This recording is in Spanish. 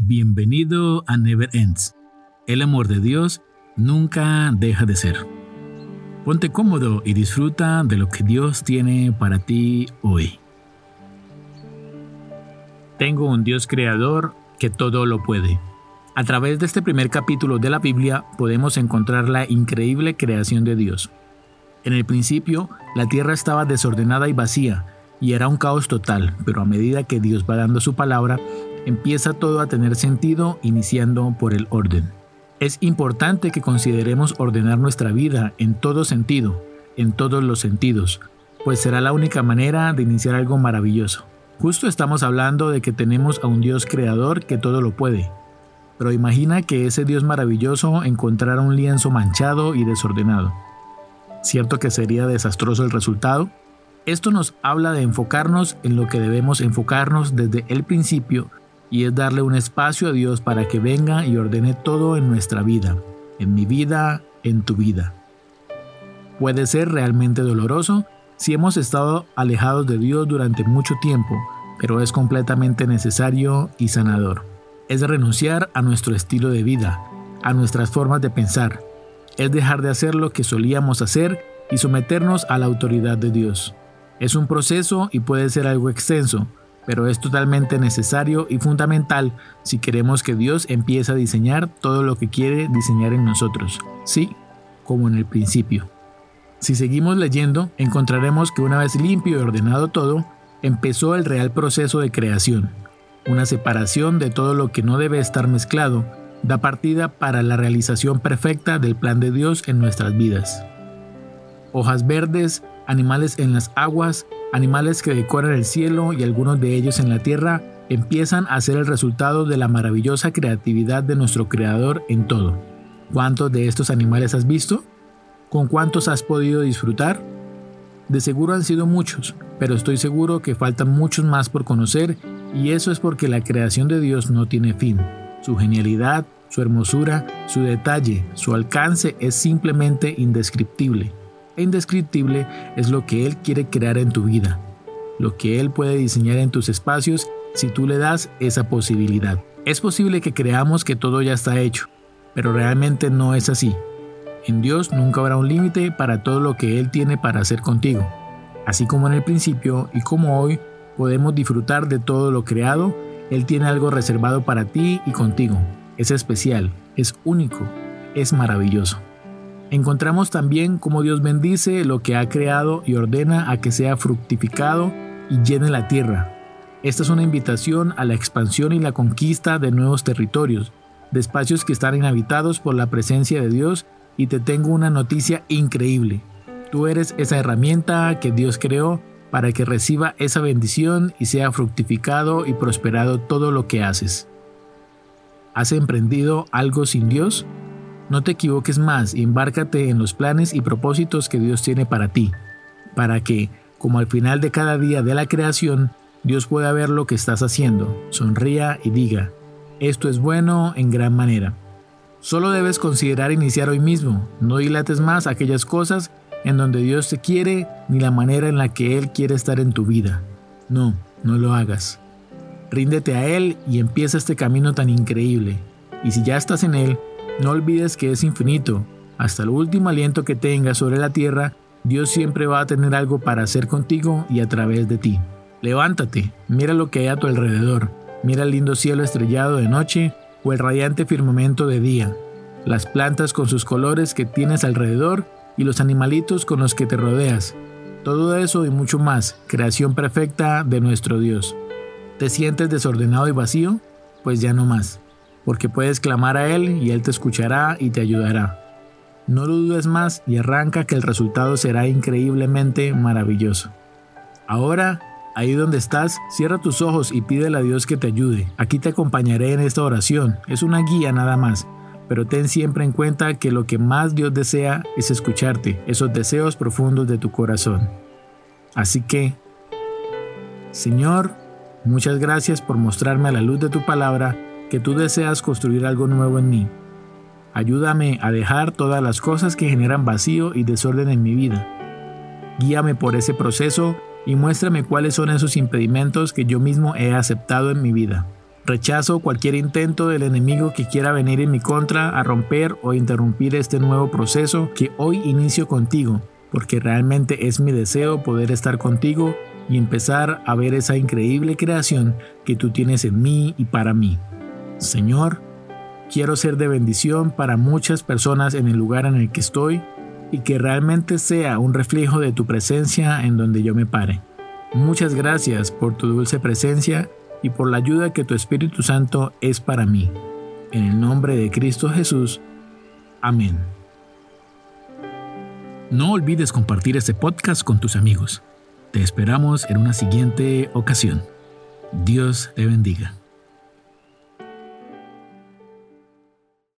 Bienvenido a Never Ends. El amor de Dios nunca deja de ser. Ponte cómodo y disfruta de lo que Dios tiene para ti hoy. Tengo un Dios creador que todo lo puede. A través de este primer capítulo de la Biblia podemos encontrar la increíble creación de Dios. En el principio, la tierra estaba desordenada y vacía, y era un caos total, pero a medida que Dios va dando su palabra, empieza todo a tener sentido iniciando por el orden. Es importante que consideremos ordenar nuestra vida en todo sentido, en todos los sentidos, pues será la única manera de iniciar algo maravilloso. Justo estamos hablando de que tenemos a un Dios creador que todo lo puede. Pero imagina que ese Dios maravilloso encontrara un lienzo manchado y desordenado. ¿Cierto que sería desastroso el resultado? Esto nos habla de enfocarnos en lo que debemos enfocarnos desde el principio y es darle un espacio a Dios para que venga y ordene todo en nuestra vida, en mi vida, en tu vida. Puede ser realmente doloroso si hemos estado alejados de Dios durante mucho tiempo, pero es completamente necesario y sanador. Es renunciar a nuestro estilo de vida, a nuestras formas de pensar. Es dejar de hacer lo que solíamos hacer y someternos a la autoridad de Dios. Es un proceso y puede ser algo extenso, pero es totalmente necesario y fundamental si queremos que Dios empiece a diseñar todo lo que quiere diseñar en nosotros, sí, como en el principio. Si seguimos leyendo, encontraremos que una vez limpio y ordenado todo, empezó el real proceso de creación, una separación de todo lo que no debe estar mezclado, da partida para la realización perfecta del plan de Dios en nuestras vidas. Hojas verdes, animales en las aguas, animales que decoran el cielo y algunos de ellos en la tierra, empiezan a ser el resultado de la maravillosa creatividad de nuestro Creador en todo. ¿Cuántos de estos animales has visto? ¿Con cuántos has podido disfrutar? De seguro han sido muchos, pero estoy seguro que faltan muchos más por conocer y eso es porque la creación de Dios no tiene fin. Su genialidad, su hermosura, su detalle, su alcance es simplemente indescriptible e indescriptible es lo que Él quiere crear en tu vida, lo que Él puede diseñar en tus espacios si tú le das esa posibilidad. Es posible que creamos que todo ya está hecho, pero realmente no es así. En Dios nunca habrá un límite para todo lo que Él tiene para hacer contigo. Así como en el principio y como hoy podemos disfrutar de todo lo creado, Él tiene algo reservado para ti y contigo. Es especial, es único, es maravilloso. Encontramos también cómo Dios bendice lo que ha creado y ordena a que sea fructificado y llene la tierra. Esta es una invitación a la expansión y la conquista de nuevos territorios, de espacios que están inhabitados por la presencia de Dios y te tengo una noticia increíble. Tú eres esa herramienta que Dios creó para que reciba esa bendición y sea fructificado y prosperado todo lo que haces. ¿Has emprendido algo sin Dios? No te equivoques más y embárcate en los planes y propósitos que Dios tiene para ti, para que, como al final de cada día de la creación, Dios pueda ver lo que estás haciendo, sonría y diga, esto es bueno en gran manera. Solo debes considerar iniciar hoy mismo, no dilates más aquellas cosas en donde Dios te quiere ni la manera en la que Él quiere estar en tu vida. No, no lo hagas. Ríndete a Él y empieza este camino tan increíble. Y si ya estás en Él, no olvides que es infinito. Hasta el último aliento que tengas sobre la tierra, Dios siempre va a tener algo para hacer contigo y a través de ti. Levántate, mira lo que hay a tu alrededor. Mira el lindo cielo estrellado de noche o el radiante firmamento de día. Las plantas con sus colores que tienes alrededor y los animalitos con los que te rodeas. Todo eso y mucho más, creación perfecta de nuestro Dios. ¿Te sientes desordenado y vacío? Pues ya no más porque puedes clamar a Él y Él te escuchará y te ayudará. No lo dudes más y arranca que el resultado será increíblemente maravilloso. Ahora, ahí donde estás, cierra tus ojos y pídele a Dios que te ayude. Aquí te acompañaré en esta oración. Es una guía nada más. Pero ten siempre en cuenta que lo que más Dios desea es escucharte, esos deseos profundos de tu corazón. Así que, Señor, muchas gracias por mostrarme a la luz de tu palabra que tú deseas construir algo nuevo en mí. Ayúdame a dejar todas las cosas que generan vacío y desorden en mi vida. Guíame por ese proceso y muéstrame cuáles son esos impedimentos que yo mismo he aceptado en mi vida. Rechazo cualquier intento del enemigo que quiera venir en mi contra a romper o interrumpir este nuevo proceso que hoy inicio contigo, porque realmente es mi deseo poder estar contigo y empezar a ver esa increíble creación que tú tienes en mí y para mí. Señor, quiero ser de bendición para muchas personas en el lugar en el que estoy y que realmente sea un reflejo de tu presencia en donde yo me pare. Muchas gracias por tu dulce presencia y por la ayuda que tu Espíritu Santo es para mí. En el nombre de Cristo Jesús. Amén. No olvides compartir este podcast con tus amigos. Te esperamos en una siguiente ocasión. Dios te bendiga.